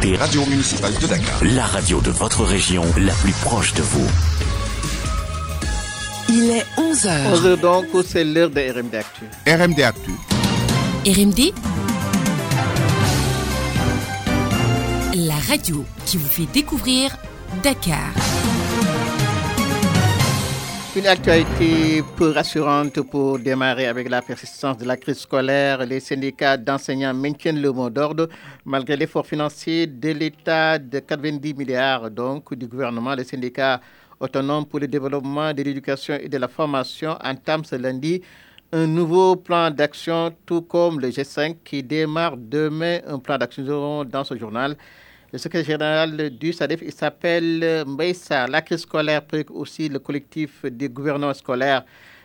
Écoutez Radio Municipale de Dakar. la radio de votre région, la plus proche de vous. Il est 11h. 11h donc, c'est l'heure de RMD Actu. RMD Actu. RMD La radio qui vous fait découvrir Dakar. Une actualité peu rassurante pour démarrer avec la persistance de la crise scolaire. Les syndicats d'enseignants maintiennent le mot d'ordre malgré l'effort financier de l'État de 90 milliards donc du gouvernement. Les syndicats autonomes pour le développement de l'éducation et de la formation entament ce lundi un nouveau plan d'action, tout comme le G5 qui démarre demain un plan d'action dans ce journal. Le secrétaire général du SADEF, il s'appelle Mbaïssa. La crise scolaire préoccupe aussi le collectif des gouverneurs scolaires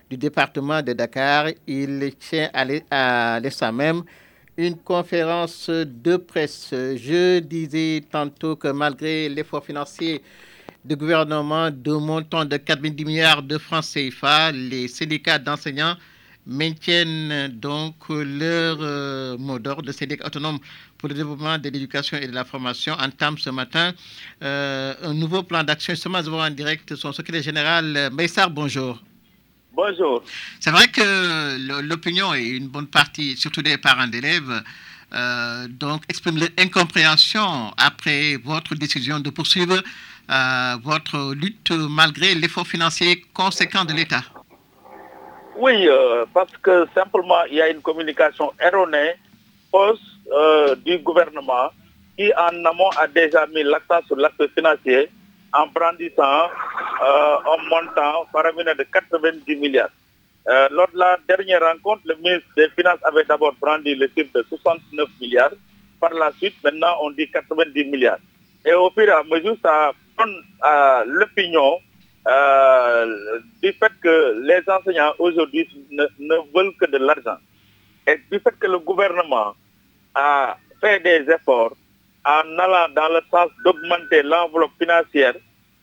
du département de Dakar. Il tient à l'ESA même une conférence de presse. Je disais tantôt que malgré l'effort financier du gouvernement de montant de 90 milliards de francs CFA, les syndicats d'enseignants maintiennent donc leur euh, mot d'ordre. Le syndicat autonome pour le développement de l'éducation et de la formation entame ce matin euh, un nouveau plan d'action. Ce matin, en direct son secrétaire général, Maïsar, bonjour. Bonjour. C'est vrai que l'opinion et une bonne partie, surtout des parents d'élèves, euh, donc expriment leur incompréhension après votre décision de poursuivre euh, votre lutte malgré l'effort financier conséquent de l'État. Oui, euh, parce que simplement, il y a une communication erronée euh, du gouvernement qui en amont a déjà mis l'accent sur l'aspect financier en brandissant euh, un montant faramineux de 90 milliards. lors de la dernière rencontre, le ministre des Finances avait d'abord brandi le chiffre de 69 milliards. Par la suite, maintenant, on dit 90 milliards. Et au fur et à mesure, ça donne l'opinion euh, du fait que les enseignants aujourd'hui ne, veulent que de l'argent et du fait que le gouvernement a fait des efforts en allant dans le sens d'augmenter l'enveloppe financière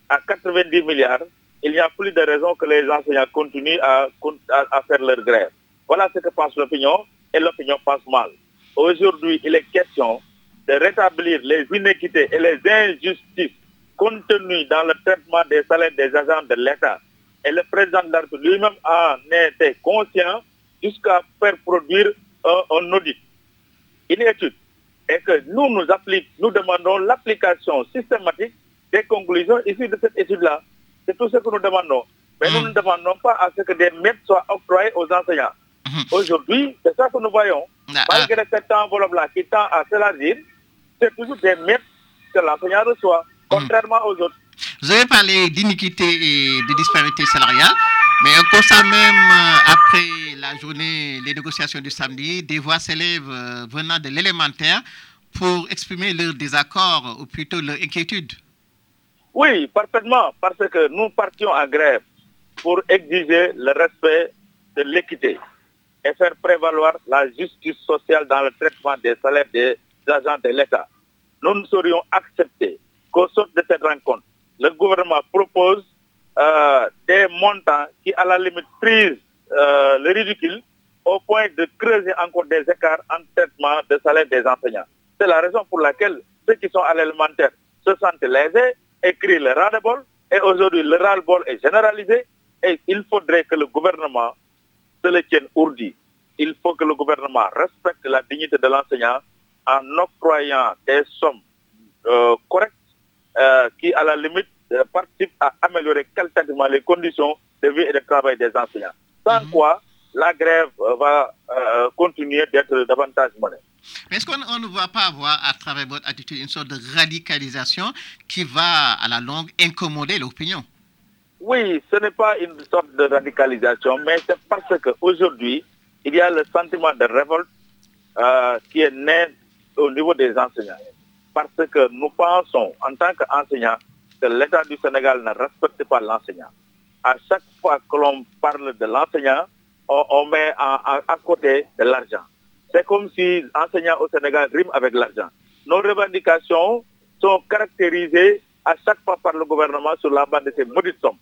à 90 milliards, il n'y a plus de raison que les enseignants continuent à, à faire leur grève. Voilà ce que pense l'opinion et l'opinion pense mal. Aujourd'hui, il est question de rétablir les inéquités et les injustices contenu dans le traitement des salaires des agents de l'État. Et le président de la lui-même en était conscient jusqu'à faire produire un, audit, une étude. Et que nous, nous, nous demandons l'application systématique des conclusions issues de cette étude-là. C'est tout ce que nous demandons. Mais nous ne demandons pas à ce que des maîtres soient octroyés aux enseignants. Mhm. Aujourd'hui, c'est ça que nous voyons. Ah, Malgré ah. cette enveloppe-là qui tend à s'élargir, c'est toujours des maîtres que l'enseignant reçoit contrairement aux autres. Vous avez parlé d'iniquité et de disparité salariale, mais on constate même euh, après la journée, les négociations du samedi, des voix s'élèvent euh, venant de l'élémentaire pour exprimer leur désaccord ou plutôt leur inquiétude. Oui, parfaitement, parce que nous partions en grève pour exiger le respect de l'équité et faire prévaloir la justice sociale dans le traitement des salaires des agents de l'État. Nous ne serions acceptés qu'au sort de cette rencontre, le gouvernement propose euh, des montants qui, à la limite, prisent euh, le ridicule au point de creuser encore des écarts en traitement de salaire des enseignants. C'est la raison pour laquelle ceux qui sont à l'élémentaire se sentent lésés, écrivent le ras-le-bol, et aujourd'hui le ras-le-bol est généralisé, et il faudrait que le gouvernement se le tienne ourdi. Il faut que le gouvernement respecte la dignité de l'enseignant en octroyant des sommes euh, correctes qui, à la limite, euh, participe à améliorer qualitativement les conditions de vie et de travail des enseignants. Sans mhm. quoi, la grève euh, va continuer d'être davantage monnaie. Est-ce qu'on ne va pas avoir à travers votre attitude une sorte de radicalisation qui va à la longue incommoder l'opinion? Oui, ce n'est pas une sorte de radicalisation, mais c'est parce qu'aujourd'hui, il y a le sentiment de révolte qui est né au niveau des enseignants parce que nous pensons en tant qu'enseignants que l'État du Sénégal ne respecte pas l'enseignant. À chaque fois que l'on parle de l'enseignant, on, met à, côté de l'argent. C'est comme si l'enseignant au Sénégal rime avec l'argent. Nos revendications sont caractérisées à chaque fois par le gouvernement sur la base de ces maudites sommes.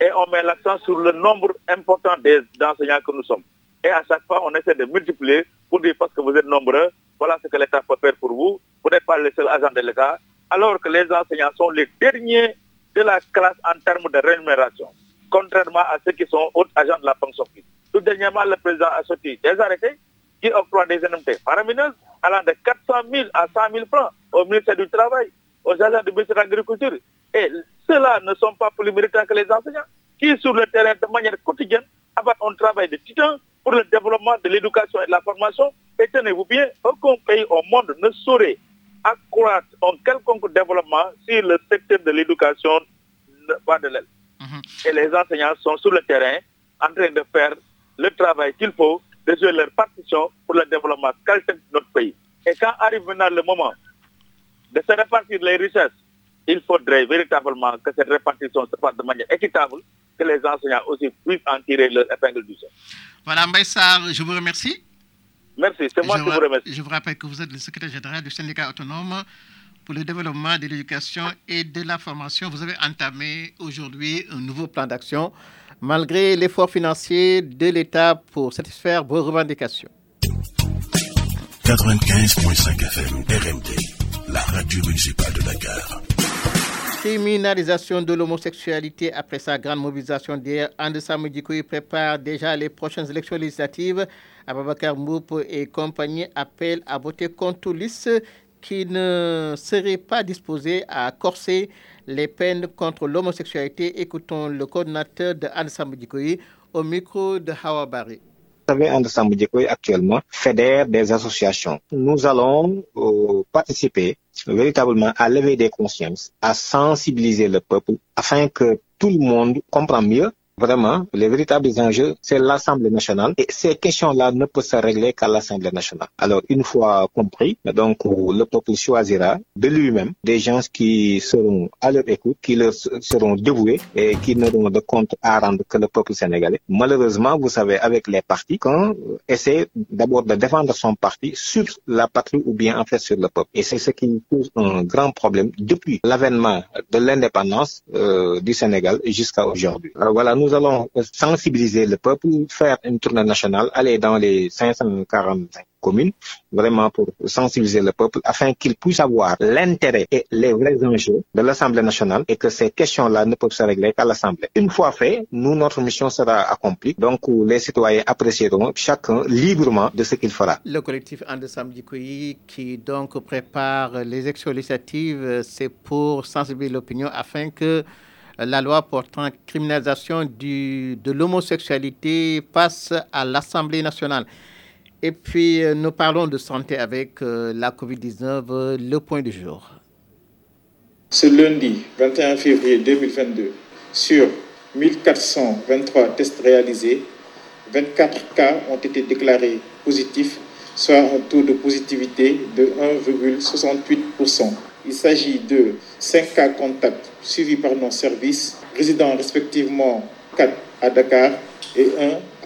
Et on met l'accent sur le nombre important d'enseignants que nous sommes. Et à chaque fois, on essaie de multiplier pour dire parce que vous êtes nombreux, voilà ce que l'État peut faire pour vous. Vous n'êtes pas le seul agent de l'État. Alors que les enseignants sont les derniers de la classe en termes de rémunération, contrairement à ceux qui sont autres agents de la fonction publique. Tout dernièrement, le président a sorti des arrêtés qui octroient des indemnités faramineuses allant de 400 000 à 100 000 francs au ministère du Travail, aux agents du ministère de l'Agriculture. Et ceux-là ne sont pas plus méritants que les enseignants qui, sur le terrain de manière quotidienne, abattent un travail de titan pour le développement de l'éducation et de la formation. Et tenez-vous bien, aucun pays au monde ne saurait accroître un quelconque développement si le secteur de l'éducation ne pas de l'aile. Mhm. Et les enseignants sont sur le terrain en train de faire le travail qu'il faut, de jouer leur partition pour le développement de notre pays. Et quand arrive maintenant le moment de se répartir les richesses, il faudrait véritablement que cette répartition se fasse de manière équitable, que les enseignants aussi puissent en tirer leur épingle du jeu. Voilà, Mbaïsar, je vous remercie. Merci, c'est moi qui vous remercie. Je vous rappelle que vous êtes le secrétaire général du syndicat autonome pour le développement de l'éducation et de la formation. Vous avez entamé aujourd'hui un nouveau plan d'action malgré l'effort financier de l'État pour satisfaire vos revendications. 95.5 FM RMD, la radio municipale de Dakar. Criminalisation de l'homosexualité après sa grande mobilisation d'hier, Andessa Djikoui prépare déjà les prochaines élections législatives. Ababakar Moup et compagnie appellent à voter contre liste qui ne serait pas disposée à corser les peines contre l'homosexualité. Écoutons le coordinateur de Djikoui au micro de Hawabari savez, Anderson actuellement fédère des associations. Nous allons euh, participer véritablement à lever des consciences, à sensibiliser le peuple afin que tout le monde comprenne mieux Vraiment, les véritables enjeux, c'est l'Assemblée nationale et ces questions-là ne peuvent se régler qu'à l'Assemblée nationale. Alors, une fois compris, donc le peuple choisira de lui-même des gens qui seront à leur écoute, qui leur seront dévoués et qui n'auront de compte à rendre que le peuple sénégalais. Malheureusement, vous savez, avec les partis, quand on essaie d'abord de défendre son parti sur la patrie ou bien en fait sur le peuple. Et c'est ce qui pose un grand problème depuis l'avènement de l'indépendance euh, du Sénégal jusqu'à aujourd'hui. Voilà, nous nous allons sensibiliser le peuple, faire une tournée nationale, aller dans les 545 communes, vraiment pour sensibiliser le peuple afin qu'il puisse avoir l'intérêt et les vrais enjeux de l'Assemblée nationale et que ces questions-là ne peuvent se régler qu'à l'Assemblée. Une fois fait, nous, notre mission sera accomplie. Donc, les citoyens apprécieront chacun librement de ce qu'il fera. Le collectif Andesam Dikoui qui donc prépare les élections législatives, c'est pour sensibiliser l'opinion afin que la loi portant criminalisation de l'homosexualité passe à l'Assemblée nationale. Et puis, euh, nous parlons de santé avec euh, la COVID-19, euh, le point du jour. Ce lundi 21 février 2022, sur 1423 tests réalisés, 24 cas ont été déclarés positifs, soit un taux de positivité de 1,68%. Il s'agit de 5 cas contacts suivis par nos services, résidant respectivement 4 à Dakar et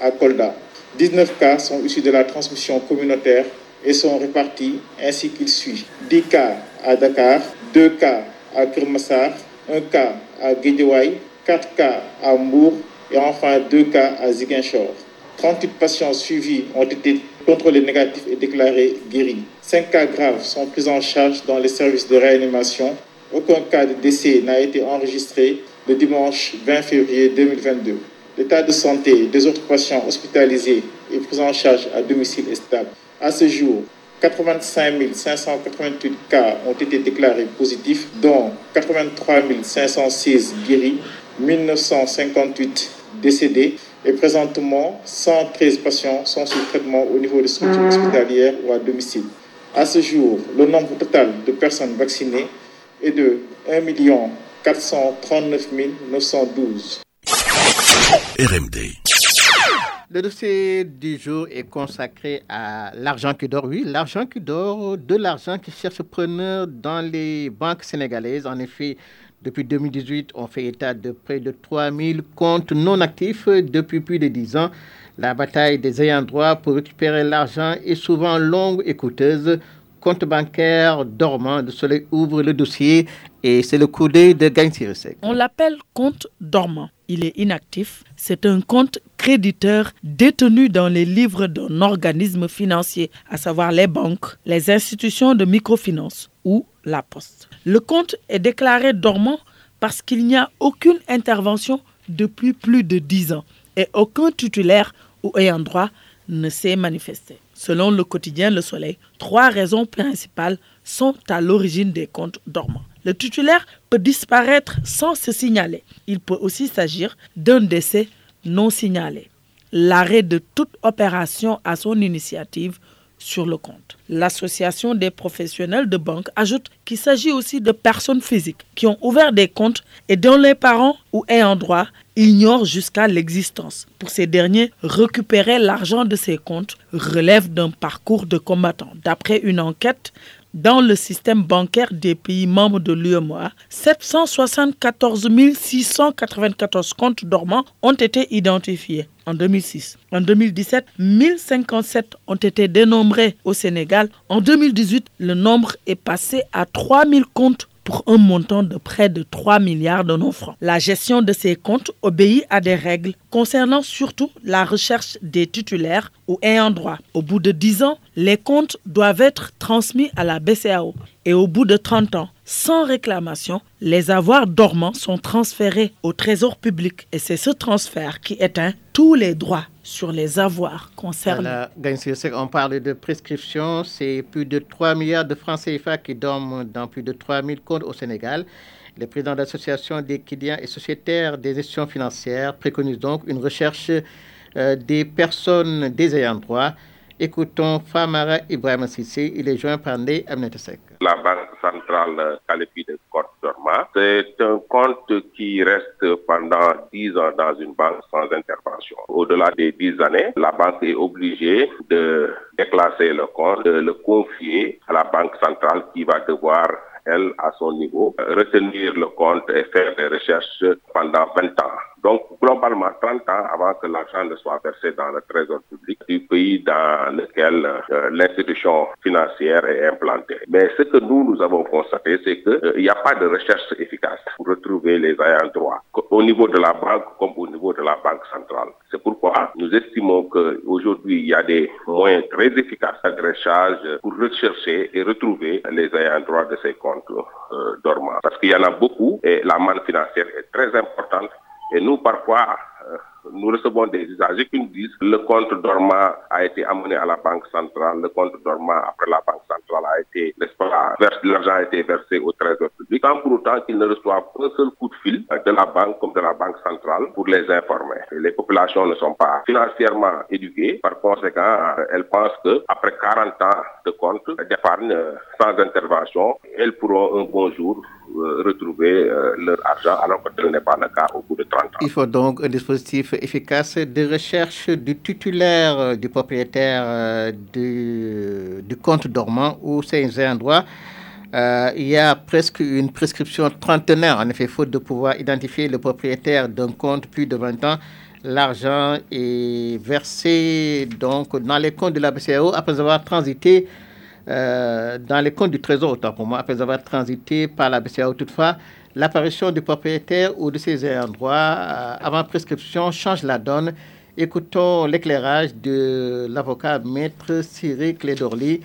1 à Kolda. 19 cas sont issus de la transmission communautaire et sont répartis ainsi qu'il suit. 10 cas à Dakar, 2 cas à Kermassar, 1 cas à Guédiouaï, 4 cas à Mbour et enfin 2 cas à Ziguinchor. 38 patients suivis ont été contrôlés négatifs et déclarés guéris. 5 cas graves sont pris en charge dans les services de réanimation. Aucun cas de décès n'a été enregistré le dimanche 20 février 2022. L'état de santé des autres patients hospitalisés et pris en charge à domicile est stable. À ce jour, 85 588 cas ont été déclarés positifs, dont 83 506 guéris, 1958 décédés et présentement, 113 patients sont sous traitement au niveau des structures hospitalières ou à domicile. À ce jour, le nombre total de personnes vaccinées est de 1 439 912. RMD. Le dossier du jour est consacré à l'argent qui dort. Oui, l'argent qui dort, de l'argent qui cherche preneur dans les banques sénégalaises. En effet, depuis 2018, on fait état de près de 3000 comptes non actifs depuis plus de 10 ans. La bataille des ayants droit pour récupérer l'argent est souvent longue et coûteuse. Compte bancaire dormant, de Soleil ouvre le dossier et c'est le coup d'œil de Gagne On l'appelle compte dormant. il est inactif, c'est un compte créditeur détenu dans les livres d'un organisme financier, à savoir les banques, les institutions de microfinance ou la poste. Le compte est déclaré dormant parce qu'il n'y a aucune intervention depuis plus de 10 ans et aucun titulaire ou ayant droit ne s'est manifesté. Selon le quotidien Le Soleil, trois raisons principales sont à l'origine des comptes dormants. Le titulaire peut disparaître sans se signaler. Il peut aussi s'agir d'un décès non signalé. L'arrêt de toute opération à son initiative sur le compte. L'association des professionnels de banque ajoute qu'il s'agit aussi de personnes physiques qui ont ouvert des comptes et dont les parents ou ayants droit ignorent jusqu'à l'existence. Pour ces derniers, récupérer l'argent de ces comptes relève d'un parcours de combattant. D'après une enquête dans le système bancaire des pays membres de l'UEMOA, 774 694 comptes dormants ont été identifiés en 2006. En 2017, 1057 ont été dénombrés au Sénégal. En 2018, le nombre est passé à 3000 comptes pour un montant de près de 3 milliards de nos francs. La gestion de ces comptes obéit à des règles concernant surtout la recherche des titulaires ou ayants droit. Au bout de 10 ans, les comptes doivent être transmis à la BCAO et au bout de 30 ans, sans réclamation, les avoirs dormants sont transférés au trésor public et c'est ce transfert qui éteint tous les droits sur les avoirs concernés. on parle de prescription, c'est plus de 3 milliards de francs CFA qui dorment dans plus de 3000 comptes au Sénégal. Les présidents de l'association des clients et sociétaires des institutions financières préconisent donc une recherche euh, des personnes des ayants droit. Écoutons Famara Ibrahim Sissé, il est joint par Ney Amnetesek. La Banque centrale de dormant. C'est un compte qui reste pendant 10 ans dans une banque sans intervention. Au-delà des 10 années, la banque est obligée de déclasser le compte, de le confier à la Banque centrale qui va devoir elle, à son niveau, retenir le compte et faire des recherches pendant 20 ans. Donc, globalement, 30 ans avant que l'argent ne soit versé dans le trésor public du pays dans lequel euh, l'institution financière est implantée. Mais ce que nous, nous avons constaté, c'est qu'il euh, n'y a pas de recherche efficace pour retrouver les ayants droit, au niveau de la banque comme au niveau de la banque centrale. C'est pourquoi nous estimons qu'aujourd'hui, il y a des moyens très efficaces de pour rechercher et retrouver les ayants droit de ces comptes euh, dormants. Parce qu'il y en a beaucoup et la manne financière est très importante et nous, parfois, euh, nous recevons des usagers qui nous disent que le compte dormant a été amené à la banque centrale, le compte dormant après la banque centrale a été, l'argent a été versé au trésor public, sans pour autant qu'ils ne reçoivent un seul coup de fil de la banque comme de la banque centrale pour les informer. les populations ne sont pas financièrement éduquées, par conséquent, elles pensent qu'après 40 ans de compte d'épargne sans intervention, elles pourront un bon jour euh, retrouver euh, leur argent alors que tel n'est pas le cas au bout de 30 ans. Il faut donc un dispositif efficace de recherche du titulaire, euh, du propriétaire du, compte dormant ou c'est un droit. il y a presque une prescription trentenaire, en effet, faute de pouvoir identifier le propriétaire d'un compte plus de 20 ans. L'argent est versé donc dans les comptes de la BCAO après avoir transité euh, dans les comptes du Trésor, autant pour moi, après avoir transité par la BCAO. Toutefois, l'apparition du propriétaire ou de ses droit euh, avant prescription change la donne. Écoutons l'éclairage de l'avocat Maître Cyril Clédorli,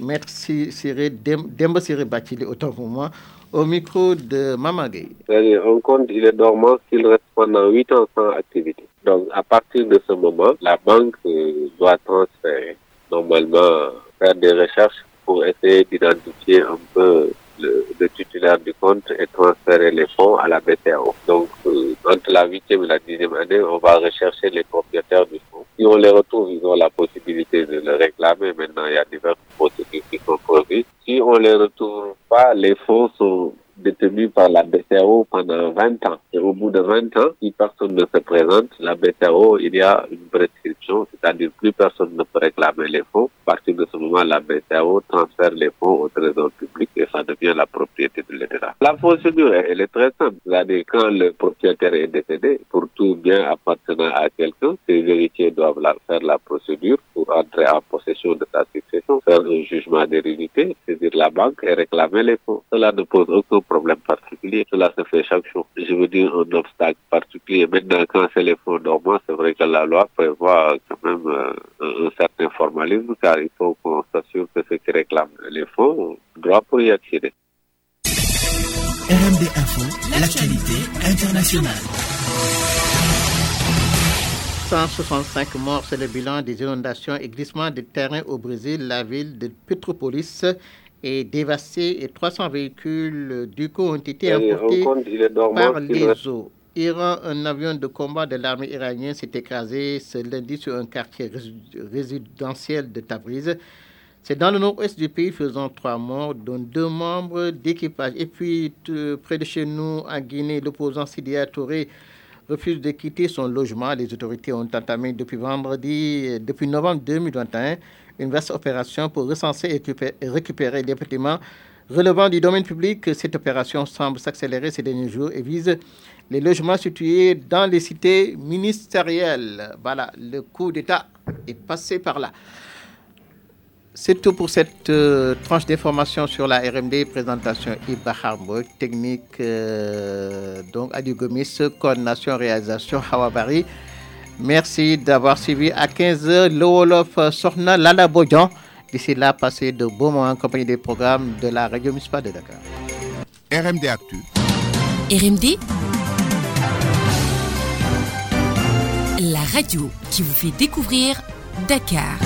Maître Cyril Dembo Cyril Bachili, autant pour moi, au micro de Mamagé. Un compte, il est dormant s'il reste pendant 8 ans sans activité. Donc, à partir de ce moment, la banque euh, doit transférer normalement faire des recherches pour essayer d'identifier un peu le, titulaire du compte et transférer les fonds à la BTAO. Donc, euh, entre la huitième et la dixième année, on va rechercher les propriétaires du fonds. Si on les retrouve, ils ont la possibilité de le réclamer. Maintenant, il y a diverses procédures qui sont prévues. Si on les retrouve pas, les fonds sont détenu par la BCAO pendant 20 ans. Au bout de 20 ans, si personne ne se présente, la BCAO, il y a une prescription, c'est-à-dire plus personne ne peut réclamer les fonds. À partir de ce moment, la BCAO transfère les fonds au trésor public et ça devient la propriété de l'État. La procédure, elle est très simple. C'est-à-dire quand le propriétaire est décédé, pour tout bien appartenant à quelqu'un, ses héritiers doivent faire la procédure pour entrer en possession de sa succession, faire un jugement d'hérédité, saisir la banque et réclamer les fonds. Cela ne pose aucun problème particulier. Cela se fait chaque jour. Je veux dire un obstacle particulier. Maintenant, quand c'est les fonds dormants, c'est vrai que la loi prévoit quand même euh, un certain formalisme car il faut qu'on s'assure que ceux qui réclament les fonds ont droit pour y accéder. RMD Info, l'actualité internationale. 165 morts, c'est le bilan des inondations et glissements de terrain au Brésil. La ville de Petropolis est dévastée et 300 véhicules du coup ont été emportés par les eaux. Iran, un avion de combat de l'armée iranienne s'est écrasé ce lundi sur un quartier résidentiel de Tabriz. C'est dans le nord-ouest du pays, faisant trois morts, dont deux membres d'équipage. Et puis, près de chez nous, en Guinée, l'opposant Sidia Touré refuse de quitter son logement. Les autorités ont entamé depuis vendredi, depuis novembre 2021, une vaste opération pour recenser et récupérer les bâtiments relevant du domaine public. Cette opération semble s'accélérer ces derniers jours et vise les logements situés dans les cités ministérielles. Voilà, le coup d'État est passé par là. C'est tout pour cette euh, tranche d'information sur la RMD. Présentation Iba technique euh, donc Adi Gomis, coordination réalisation Hawabari. Merci d'avoir suivi à 15h le Wolof Sorna Lala Bodjan. D'ici là, passez de beaux moments en compagnie des programmes de la radio municipale de Dakar. RMD Actu. RMD La radio qui vous fait découvrir Dakar.